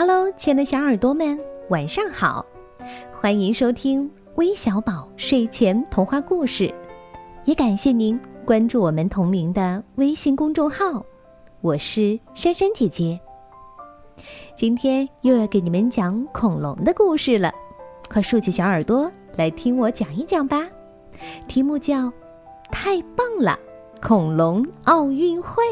Hello，亲爱的小耳朵们，晚上好！欢迎收听微小宝睡前童话故事，也感谢您关注我们同名的微信公众号。我是珊珊姐姐。今天又要给你们讲恐龙的故事了，快竖起小耳朵来听我讲一讲吧。题目叫《太棒了，恐龙奥运会》。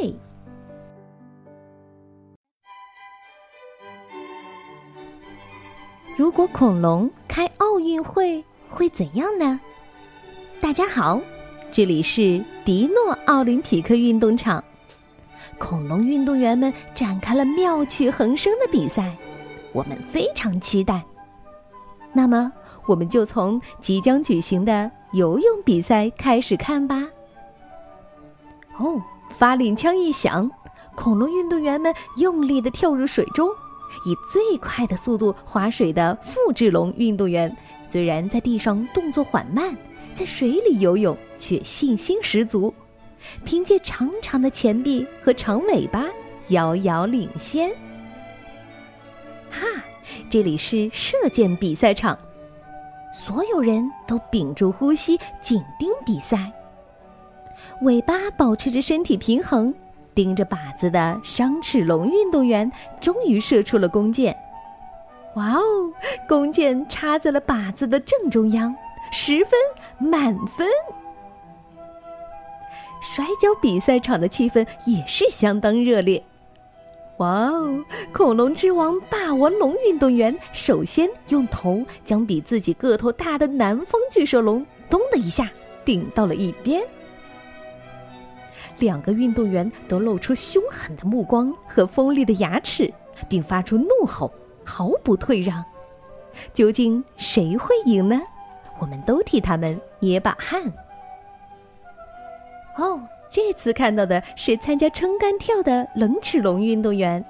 如果恐龙开奥运会会怎样呢？大家好，这里是迪诺奥林匹克运动场，恐龙运动员们展开了妙趣横生的比赛，我们非常期待。那么，我们就从即将举行的游泳比赛开始看吧。哦，发令枪一响，恐龙运动员们用力的跳入水中。以最快的速度划水的复制龙运动员，虽然在地上动作缓慢，在水里游泳却信心十足，凭借长长的前臂和长尾巴遥遥领先。哈，这里是射箭比赛场，所有人都屏住呼吸，紧盯比赛，尾巴保持着身体平衡。盯着靶子的双齿龙运动员终于射出了弓箭，哇哦！弓箭插在了靶子的正中央，十分满分。摔跤比赛场的气氛也是相当热烈，哇哦！恐龙之王霸王龙运动员首先用头将比自己个头大的南方巨兽龙“咚”的一下顶到了一边。两个运动员都露出凶狠的目光和锋利的牙齿，并发出怒吼，毫不退让。究竟谁会赢呢？我们都替他们捏把汗。哦，这次看到的是参加撑杆跳的冷齿龙运动员，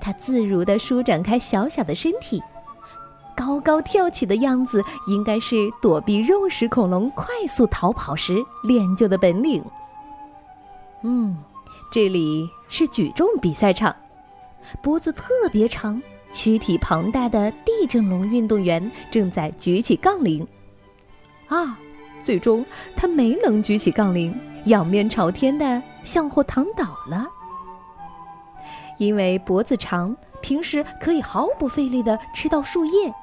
他自如地舒展开小小的身体，高高跳起的样子，应该是躲避肉食恐龙快速逃跑时练就的本领。嗯，这里是举重比赛场，脖子特别长、躯体庞大的地震龙运动员正在举起杠铃。啊，最终他没能举起杠铃，仰面朝天的向后躺倒了。因为脖子长，平时可以毫不费力的吃到树叶，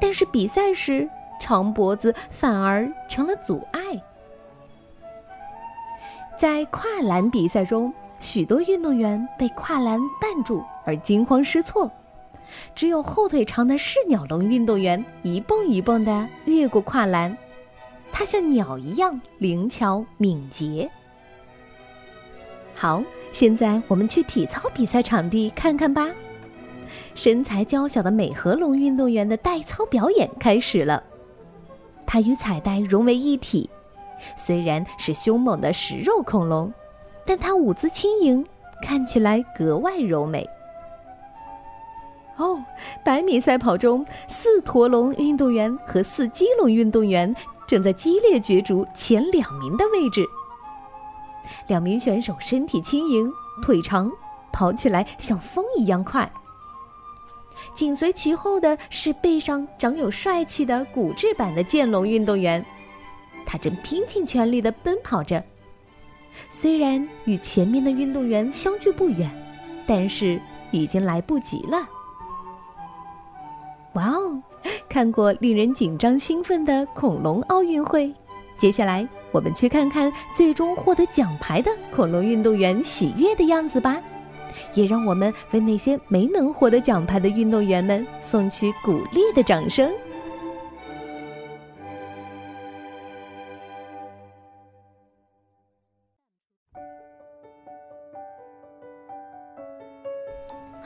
但是比赛时长脖子反而成了阻碍。在跨栏比赛中，许多运动员被跨栏绊住而惊慌失措，只有后腿长的视鸟龙运动员一蹦一蹦地越过跨栏，它像鸟一样灵巧敏捷。好，现在我们去体操比赛场地看看吧。身材娇小的美和龙运动员的带操表演开始了，它与彩带融为一体。虽然是凶猛的食肉恐龙，但它舞姿轻盈，看起来格外柔美。哦，百米赛跑中，四驼龙运动员和四基龙运动员正在激烈角逐前两名的位置。两名选手身体轻盈，腿长，跑起来像风一样快。紧随其后的是背上长有帅气的骨质版的剑龙运动员。他正拼尽全力的奔跑着，虽然与前面的运动员相距不远，但是已经来不及了。哇哦，看过令人紧张兴奋的恐龙奥运会，接下来我们去看看最终获得奖牌的恐龙运动员喜悦的样子吧，也让我们为那些没能获得奖牌的运动员们送去鼓励的掌声。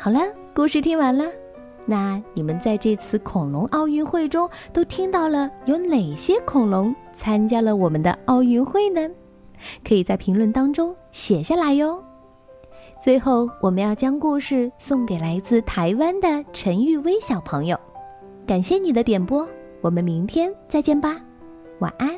好了，故事听完了。那你们在这次恐龙奥运会中都听到了有哪些恐龙参加了我们的奥运会呢？可以在评论当中写下来哟。最后，我们要将故事送给来自台湾的陈玉薇小朋友，感谢你的点播，我们明天再见吧，晚安。